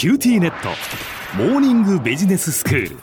QTnet。モーニングビジネススクール。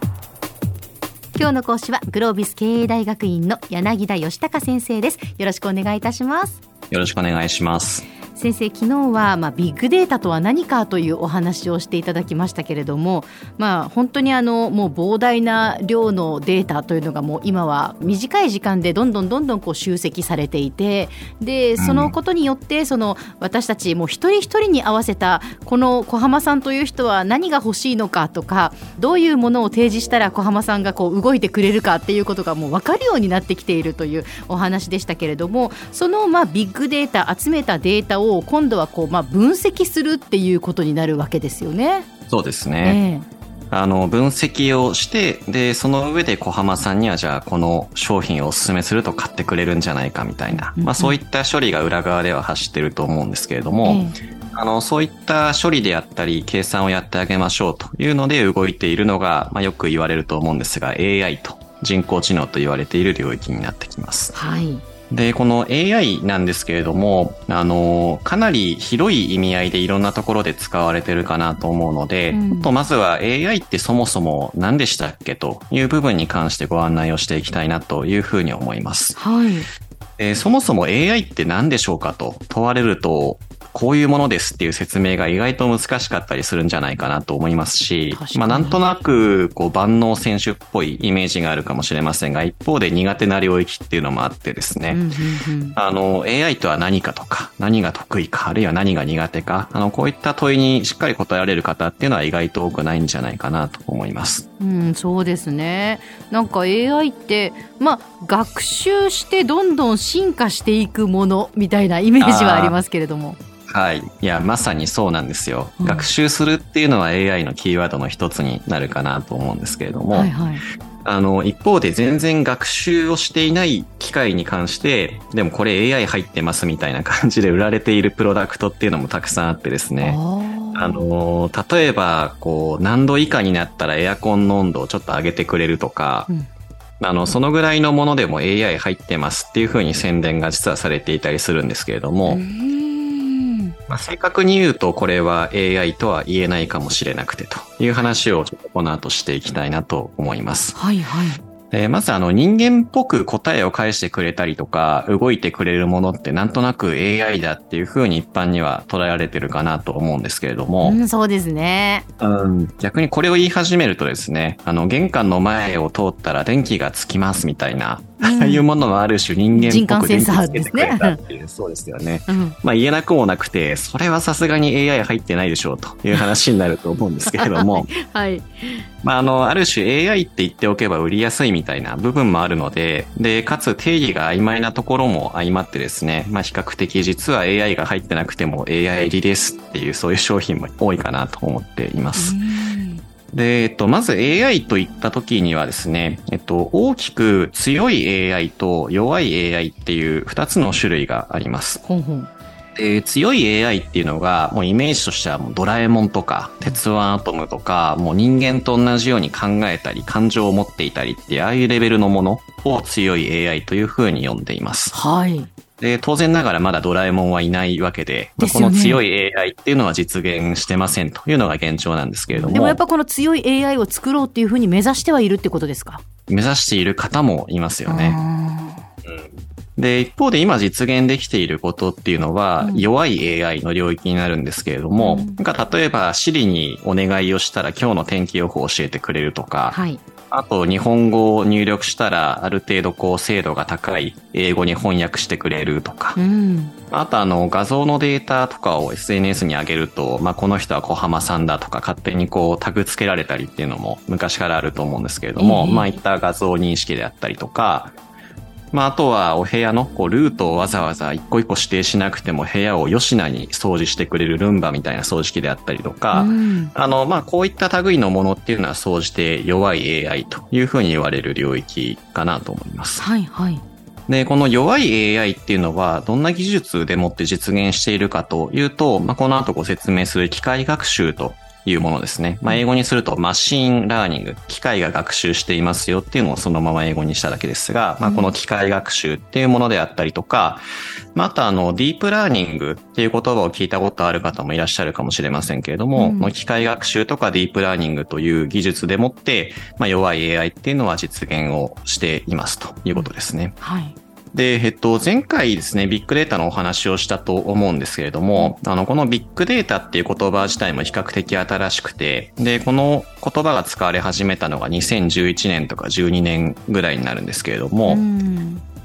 今日の講師はグロービス経営大学院の柳田義孝先生です。よろしくお願いいたします。よろしくお願いします先生昨日はまあビッグデータとは何かというお話をしていただきましたけれども、まあ、本当にあのもう膨大な量のデータというのがもう今は短い時間でどんどんどんどんこう集積されていてでそのことによってその私たちもう一人一人に合わせたこの小浜さんという人は何が欲しいのかとかどういうものを提示したら小浜さんがこう動いてくれるかっていうことがもう分かるようになってきているというお話でしたけれどもそのまあビッグデータ集めたデータをを今度はこう、まあ、分析するっていうことになるわけですよね。そうですね。えーあの、分析をして、で、その上で小浜さんには、じゃあ、この商品をお勧めすると買ってくれるんじゃないかみたいな、まあそういった処理が裏側では走ってると思うんですけれども、あの、そういった処理であったり、計算をやってあげましょうというので動いているのが、まあよく言われると思うんですが、AI と人工知能と言われている領域になってきます。はい。で、この AI なんですけれども、あの、かなり広い意味合いでいろんなところで使われてるかなと思うので、うん、とまずは AI ってそもそも何でしたっけという部分に関してご案内をしていきたいなというふうに思います。はい。えー、そもそも AI って何でしょうかと問われると、こういうものですっていう説明が意外と難しかったりするんじゃないかなと思いますし、まあなんとなくこう万能選手っぽいイメージがあるかもしれませんが、一方で苦手な領域っていうのもあってですね、あの AI とは何かとか、何が得意か、あるいは何が苦手か、あのこういった問いにしっかり答えられる方っていうのは意外と多くないんじゃないかなと思います。うん、そうですね。なんか AI って、まあ学習してどんどん進化していくものみたいなイメージはありますけれども。はい。いや、まさにそうなんですよ。うん、学習するっていうのは AI のキーワードの一つになるかなと思うんですけれども、はいはい、あの、一方で全然学習をしていない機械に関して、でもこれ AI 入ってますみたいな感じで売られているプロダクトっていうのもたくさんあってですね。あの、例えば、こう、何度以下になったらエアコンの温度をちょっと上げてくれるとか、うんあの、そのぐらいのものでも AI 入ってますっていうふうに宣伝が実はされていたりするんですけれども、まあ、正確に言うとこれは AI とは言えないかもしれなくてという話をちょっとこの後していきたいなと思います。はいはい。で、まずあの人間っぽく答えを返してくれたりとか、動いてくれるものってなんとなく AI だっていうふうに一般には捉えられてるかなと思うんですけれども。うん、そうですね。うん、逆にこれを言い始めるとですね、あの玄関の前を通ったら電気がつきますみたいな、ああいうもののある種人間っぽく電気つけてくれたっていう、そうですよね。うん、まあ言えなくもなくて、それはさすがに AI 入ってないでしょうという話になると思うんですけれども。はい。まああの、ある種 AI って言っておけば売りやすいみたいな部分もあるので、で、かつ定義が曖昧なところも相まってですね、まあ比較的実は AI が入ってなくても AI 入りですっていうそういう商品も多いかなと思っています。で、えっと、まず AI といった時にはですね、えっと、大きく強い AI と弱い AI っていう二つの種類があります。ほんほんで、強い AI っていうのが、もうイメージとしてはもうドラえもんとか、鉄腕アトムとか、もう人間と同じように考えたり、感情を持っていたりっていう、ああいうレベルのものを強い AI というふうに呼んでいます。はい。で、当然ながらまだドラえもんはいないわけで、でね、この強い AI っていうのは実現してませんというのが現状なんですけれども。でもやっぱこの強い AI を作ろうっていうふうに目指してはいるってことですか？目指している方もいますよね。うん、で、一方で今実現できていることっていうのは、弱い AI の領域になるんですけれども、うん、なんか例えば Siri にお願いをしたら今日の天気予報を教えてくれるとか、はい、あと、日本語を入力したら、ある程度こう、精度が高い英語に翻訳してくれるとか。うん、あと、あの、画像のデータとかを SNS に上げると、まあ、この人は小浜さんだとか、勝手にこう、タグ付けられたりっていうのも昔からあると思うんですけれども、えー、まあ、いった画像認識であったりとか、まあ、あとはお部屋のこうルートをわざわざ一個一個指定しなくても部屋を吉なに掃除してくれるルンバみたいな掃除機であったりとか、うん、あの、まあ、こういった類のものっていうのは総じて弱い AI というふうに言われる領域かなと思います。はいはい。で、この弱い AI っていうのは、どんな技術でもって実現しているかというと、まあ、この後ご説明する機械学習というものですね。まあ、英語にするとマシーンラーニング、機械が学習していますよっていうのをそのまま英語にしただけですが、まあ、この機械学習っていうものであったりとか、まあ、あとあの、ディープラーニングっていう言葉を聞いたことある方もいらっしゃるかもしれませんけれども、うん、機械学習とかディープラーニングという技術でもって、まあ、弱い AI っていうのは実現をしていますということですね。はい。で、えっと、前回ですね、ビッグデータのお話をしたと思うんですけれども、あの、このビッグデータっていう言葉自体も比較的新しくて、で、この言葉が使われ始めたのが2011年とか12年ぐらいになるんですけれども、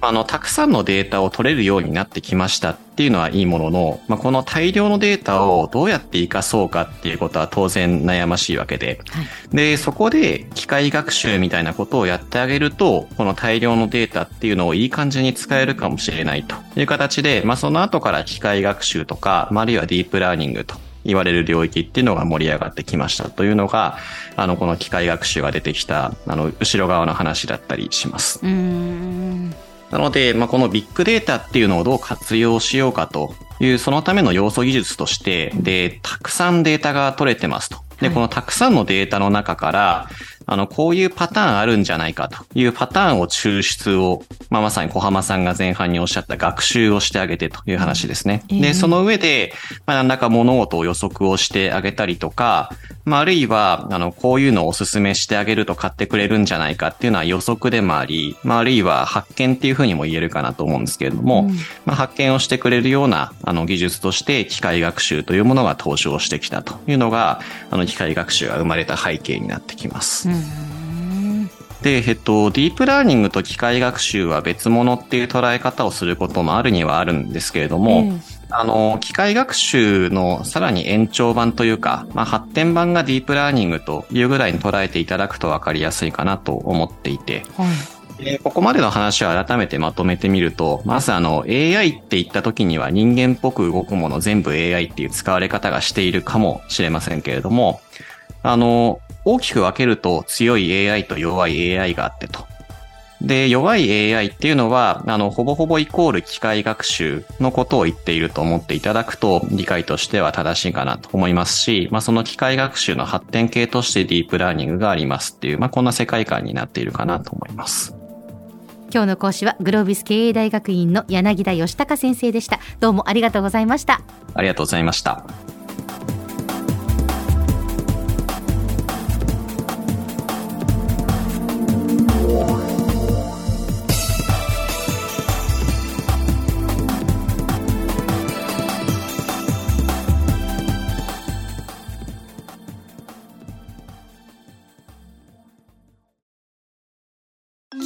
あの、たくさんのデータを取れるようになってきましたっていうのはいいものの、まあ、この大量のデータをどうやって活かそうかっていうことは当然悩ましいわけで、はい、で、そこで機械学習みたいなことをやってあげると、この大量のデータっていうのをいい感じに使えるかもしれないという形で、まあ、その後から機械学習とか、まあ、あるいはディープラーニングと言われる領域っていうのが盛り上がってきましたというのが、あの、この機械学習が出てきた、あの、後ろ側の話だったりします。うんなので、まあ、このビッグデータっていうのをどう活用しようかという、そのための要素技術として、で、たくさんデータが取れてますと。で、このたくさんのデータの中から、あの、こういうパターンあるんじゃないかというパターンを抽出を、まあ、まさに小浜さんが前半におっしゃった学習をしてあげてという話ですね。で、その上で、まあ、何らか物事を予測をしてあげたりとか、まあ、あるいは、あの、こういうのをお勧めしてあげると買ってくれるんじゃないかっていうのは予測でもあり、まあ、あるいは発見っていうふうにも言えるかなと思うんですけれども、うん、まあ、発見をしてくれるような、あの、技術として機械学習というものが登場してきたというのが、あの、機械学習が生まれた背景になってきます。うんで、えっと、ディープラーニングと機械学習は別物っていう捉え方をすることもあるにはあるんですけれども、うん、あの、機械学習のさらに延長版というか、まあ、発展版がディープラーニングというぐらいに捉えていただくと分かりやすいかなと思っていて、はいでここまでの話を改めてまとめてみると、まずあの AI って言った時には人間っぽく動くもの全部 AI っていう使われ方がしているかもしれませんけれども、あの、大きく分けると強い AI と弱い AI があってと。で、弱い AI っていうのは、あの、ほぼほぼイコール機械学習のことを言っていると思っていただくと、理解としては正しいかなと思いますし、まあ、その機械学習の発展系としてディープラーニングがありますっていう、まあ、こんな世界観になっているかなと思います。今日の講師はグロービス経営大学院の柳田義孝先生でした。どうもありがとうございました。ありがとうございました。